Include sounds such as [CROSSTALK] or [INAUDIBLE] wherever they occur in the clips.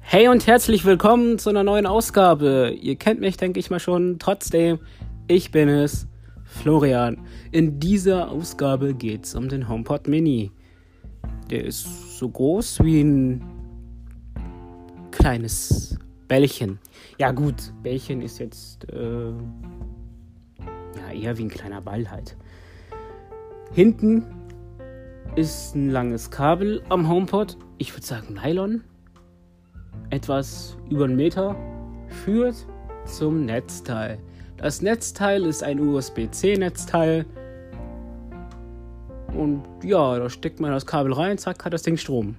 Hey und herzlich willkommen zu einer neuen Ausgabe. Ihr kennt mich, denke ich mal schon. Trotzdem, ich bin es, Florian. In dieser Ausgabe geht es um den HomePod Mini. Der ist so groß wie ein kleines Bällchen. Ja gut, Bällchen ist jetzt äh, ja, eher wie ein kleiner Ball halt. Hinten ist ein langes Kabel am HomePod. Ich würde sagen Nylon etwas über einen Meter führt zum Netzteil. Das Netzteil ist ein USB-C-Netzteil. Und ja, da steckt man das Kabel rein, zack, hat das Ding Strom.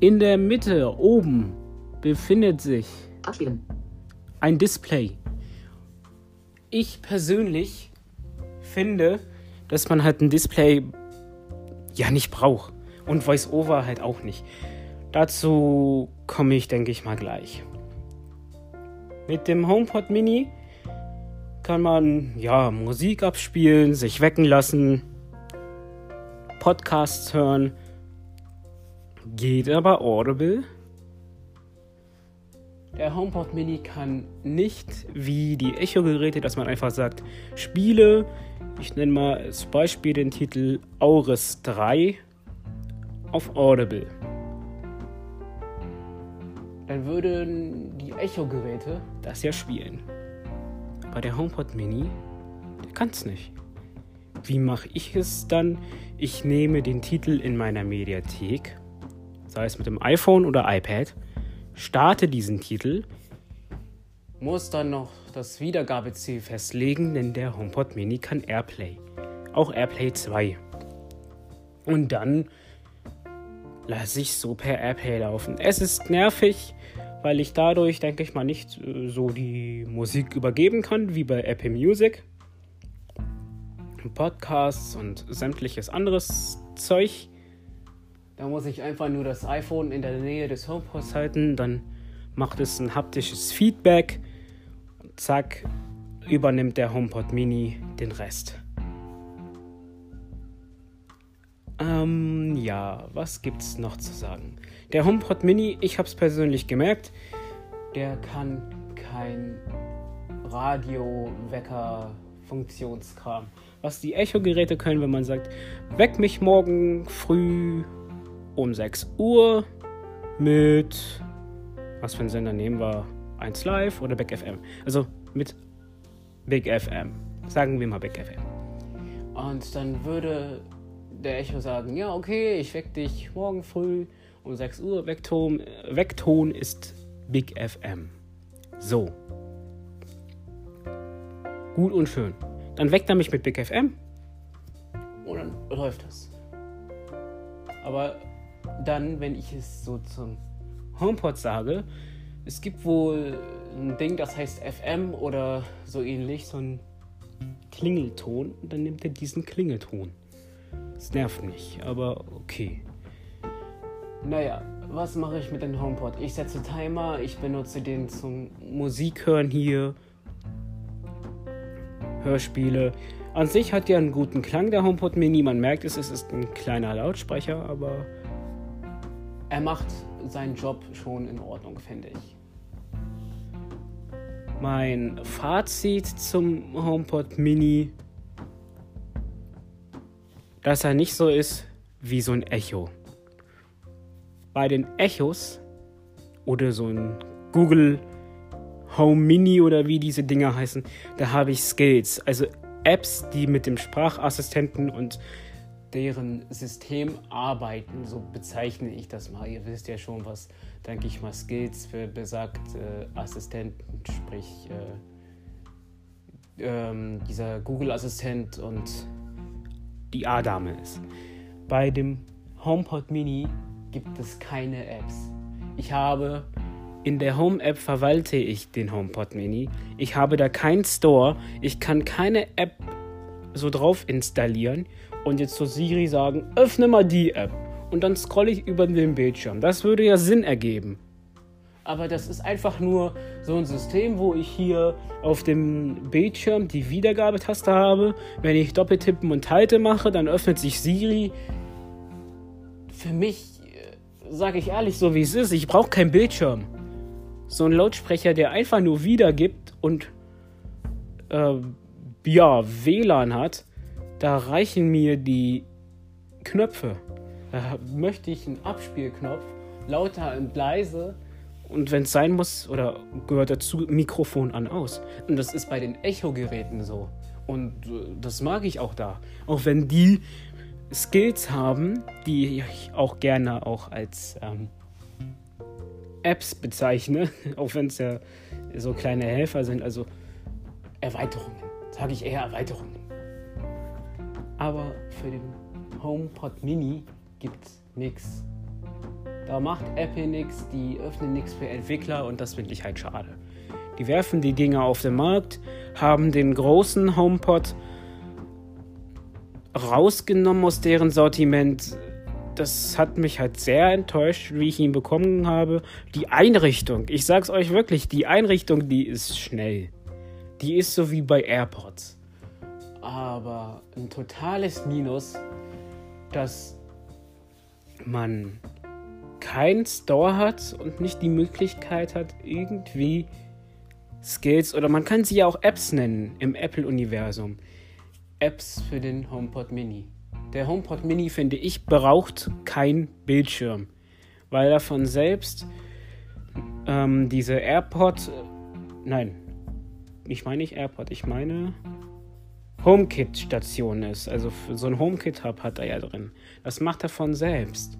In der Mitte oben befindet sich Abspielen. ein Display. Ich persönlich finde, dass man halt ein Display ja nicht braucht. Und VoiceOver halt auch nicht. Dazu komme ich, denke ich mal, gleich. Mit dem HomePod Mini kann man ja Musik abspielen, sich wecken lassen, Podcasts hören. Geht aber Audible. Der HomePod Mini kann nicht wie die Echo-Geräte, dass man einfach sagt, Spiele. Ich nenne mal als Beispiel den Titel Auris 3 auf Audible dann würden die Echo-Geräte das ja spielen. Aber der HomePod Mini, der kann es nicht. Wie mache ich es dann? Ich nehme den Titel in meiner Mediathek, sei es mit dem iPhone oder iPad, starte diesen Titel, muss dann noch das Wiedergabeziel festlegen, denn der HomePod Mini kann Airplay. Auch Airplay 2. Und dann lasse ich so per Airplay laufen. Es ist nervig, weil ich dadurch, denke ich mal, nicht äh, so die Musik übergeben kann wie bei Apple Music. Podcasts und sämtliches anderes Zeug. Da muss ich einfach nur das iPhone in der Nähe des HomePods halten, dann macht es ein haptisches Feedback und zack, übernimmt der HomePod Mini den Rest. Ähm, ja, was gibt's noch zu sagen? Der HomePod Mini, ich hab's persönlich gemerkt, der kann kein Radio-Wecker-Funktionskram. Was die Echo-Geräte können, wenn man sagt, weck mich morgen früh um 6 Uhr mit, was für ein Sender nehmen wir? 1 Live oder Back FM? Also mit Big FM. Sagen wir mal Big FM. Und dann würde der Echo sagen, ja, okay, ich weck dich morgen früh um 6 Uhr. Weckton, Weckton ist Big FM. So. Gut und schön. Dann weckt er mich mit Big FM und dann läuft das. Aber dann, wenn ich es so zum HomePod sage, es gibt wohl ein Ding, das heißt FM oder so ähnlich, so ein Klingelton und dann nimmt er diesen Klingelton. Es nervt mich, aber okay. Naja, was mache ich mit dem HomePod? Ich setze Timer, ich benutze den zum Musik hören hier, Hörspiele. An sich hat ja einen guten Klang der HomePod Mini. Man merkt es, es ist ein kleiner Lautsprecher, aber er macht seinen Job schon in Ordnung, finde ich. Mein Fazit zum HomePod Mini, dass er nicht so ist wie so ein Echo. Bei den Echos oder so ein Google Home Mini oder wie diese Dinger heißen, da habe ich Skills, also Apps, die mit dem Sprachassistenten und deren System arbeiten, so bezeichne ich das mal. Ihr wisst ja schon, was, denke ich mal, Skills für besagte Assistenten, sprich äh, ähm, dieser Google-Assistent und die A-Dame ist. Bei dem HomePod Mini gibt es keine Apps. Ich habe in der Home-App verwalte ich den HomePod Mini. Ich habe da keinen Store. Ich kann keine App so drauf installieren und jetzt zu Siri sagen, öffne mal die App. Und dann scrolle ich über den Bildschirm. Das würde ja Sinn ergeben. Aber das ist einfach nur so ein System, wo ich hier auf dem Bildschirm die Wiedergabetaste habe. Wenn ich Doppeltippen und Halte mache, dann öffnet sich Siri. Für mich, äh, sage ich ehrlich, so wie es ist, ich brauche keinen Bildschirm. So ein Lautsprecher, der einfach nur wiedergibt und äh, ja, WLAN hat, da reichen mir die Knöpfe. Da möchte ich einen Abspielknopf, lauter und leise. Und wenn es sein muss, oder gehört dazu, Mikrofon an aus. Und das ist bei den Echo-Geräten so. Und äh, das mag ich auch da. Auch wenn die Skills haben, die ich auch gerne auch als ähm, Apps bezeichne, [LAUGHS] auch wenn es ja so kleine Helfer sind, also Erweiterungen, sage ich eher Erweiterungen. Aber für den HomePod Mini gibt es nichts. Da macht Apple nichts, die öffnen nichts für Entwickler und das finde ich halt schade. Die werfen die Dinge auf den Markt, haben den großen HomePod rausgenommen aus deren Sortiment. Das hat mich halt sehr enttäuscht, wie ich ihn bekommen habe. Die Einrichtung, ich sag's euch wirklich, die Einrichtung, die ist schnell. Die ist so wie bei AirPods. Aber ein totales Minus, dass man keinen Store hat und nicht die Möglichkeit hat, irgendwie Skills oder man kann sie ja auch Apps nennen im Apple-Universum. Apps für den HomePod Mini. Der HomePod Mini, finde ich, braucht kein Bildschirm, weil er von selbst ähm, diese AirPod, nein, ich meine nicht AirPod, ich meine HomeKit-Station ist. Also so ein HomeKit-Hub hat er ja drin. Das macht er von selbst.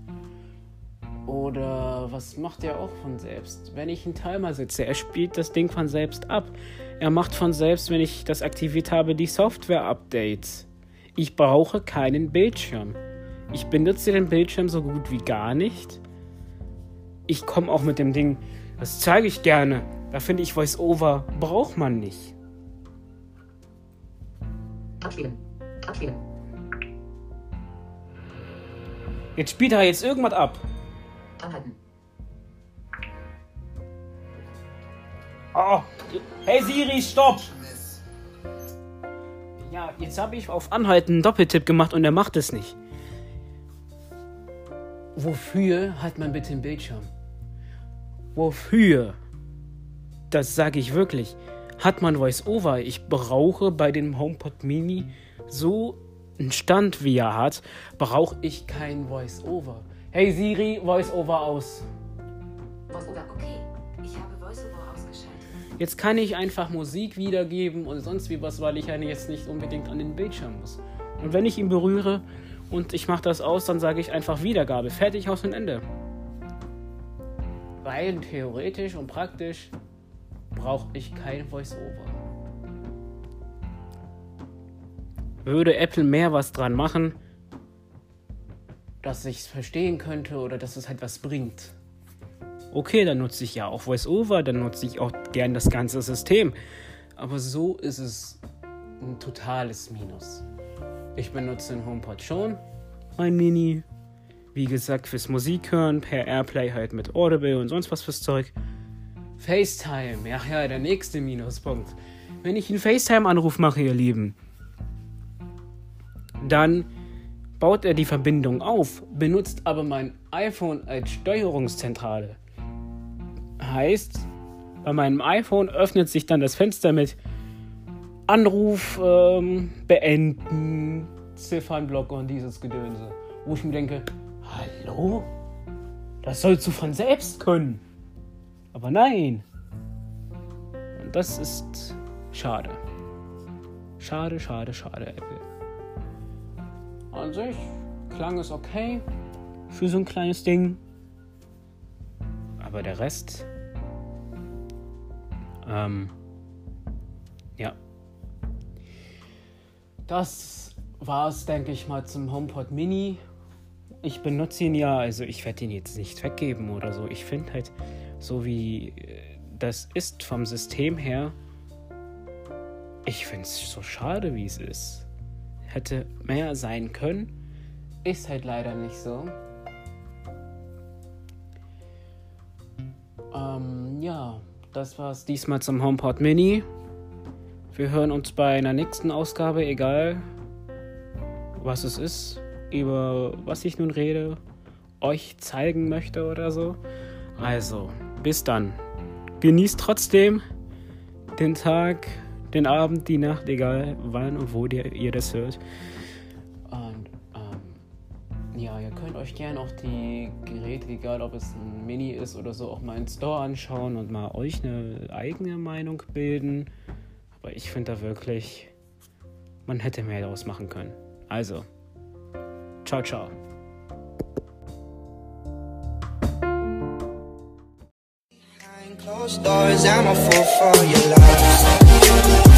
Oder was macht er auch von selbst? Wenn ich einen Timer setze, er spielt das Ding von selbst ab. Er macht von selbst, wenn ich das aktiviert habe, die Software-Updates. Ich brauche keinen Bildschirm. Ich benutze den Bildschirm so gut wie gar nicht. Ich komme auch mit dem Ding, das zeige ich gerne. Da finde ich VoiceOver braucht man nicht. Abspielen. Abspielen. Jetzt spielt er jetzt irgendwas ab. Anhalten. Oh, hey Siri, stopp! Ja, jetzt habe ich auf Anhalten einen Doppeltipp gemacht und er macht es nicht. Wofür hat man bitte einen Bildschirm? Wofür? Das sage ich wirklich. Hat man VoiceOver? Ich brauche bei dem HomePod Mini so einen Stand, wie er hat, brauche ich kein VoiceOver. Hey Siri, VoiceOver aus. VoiceOver, okay. Ich habe VoiceOver ausgeschaltet. Jetzt kann ich einfach Musik wiedergeben und sonst wie was, weil ich ja jetzt nicht unbedingt an den Bildschirm muss. Und wenn ich ihn berühre und ich mache das aus, dann sage ich einfach Wiedergabe. Fertig, aus und Ende. Rein theoretisch und praktisch brauche ich kein Voice-Over. Würde Apple mehr was dran machen, dass ich es verstehen könnte oder dass es halt was bringt. Okay, dann nutze ich ja auch VoiceOver, dann nutze ich auch gern das ganze System. Aber so ist es ein totales Minus. Ich benutze den HomePod schon, mein Mini. Wie gesagt, fürs Musik hören, per Airplay halt mit Audible und sonst was fürs Zeug. FaceTime, ja, ja, der nächste Minuspunkt. Wenn ich einen FaceTime-Anruf mache, ihr Lieben, dann baut er die Verbindung auf, benutzt aber mein iPhone als Steuerungszentrale. Heißt, bei meinem iPhone öffnet sich dann das Fenster mit Anruf ähm, beenden, Ziffernblock und dieses Gedönse. Wo ich mir denke, hallo? Das sollst du von selbst können. Aber nein. Und das ist schade. Schade, schade, schade, Apple. An sich klang es okay für so ein kleines Ding. Aber der Rest. Ähm. Ja. Das war's, denke ich mal, zum HomePod Mini. Ich benutze ihn ja, also ich werde ihn jetzt nicht weggeben oder so. Ich finde halt, so wie äh, das ist vom System her, ich finde es so schade, wie es ist. Hätte mehr sein können, ist halt leider nicht so. Ähm, ja, das war's diesmal zum HomePod Mini. Wir hören uns bei einer nächsten Ausgabe, egal was es ist, über was ich nun rede, euch zeigen möchte oder so. Also, bis dann. Genießt trotzdem den Tag, den Abend, die Nacht, egal wann und wo ihr, ihr das hört. Und ähm, ja, ihr könnt euch gerne auch die Geräte, egal ob es ein Mini ist oder so, auch mal in Store anschauen und mal euch eine eigene Meinung bilden. Aber ich finde da wirklich, man hätte mehr daraus machen können. Also, ciao, ciao. Closed doors, I'm a fool for your love.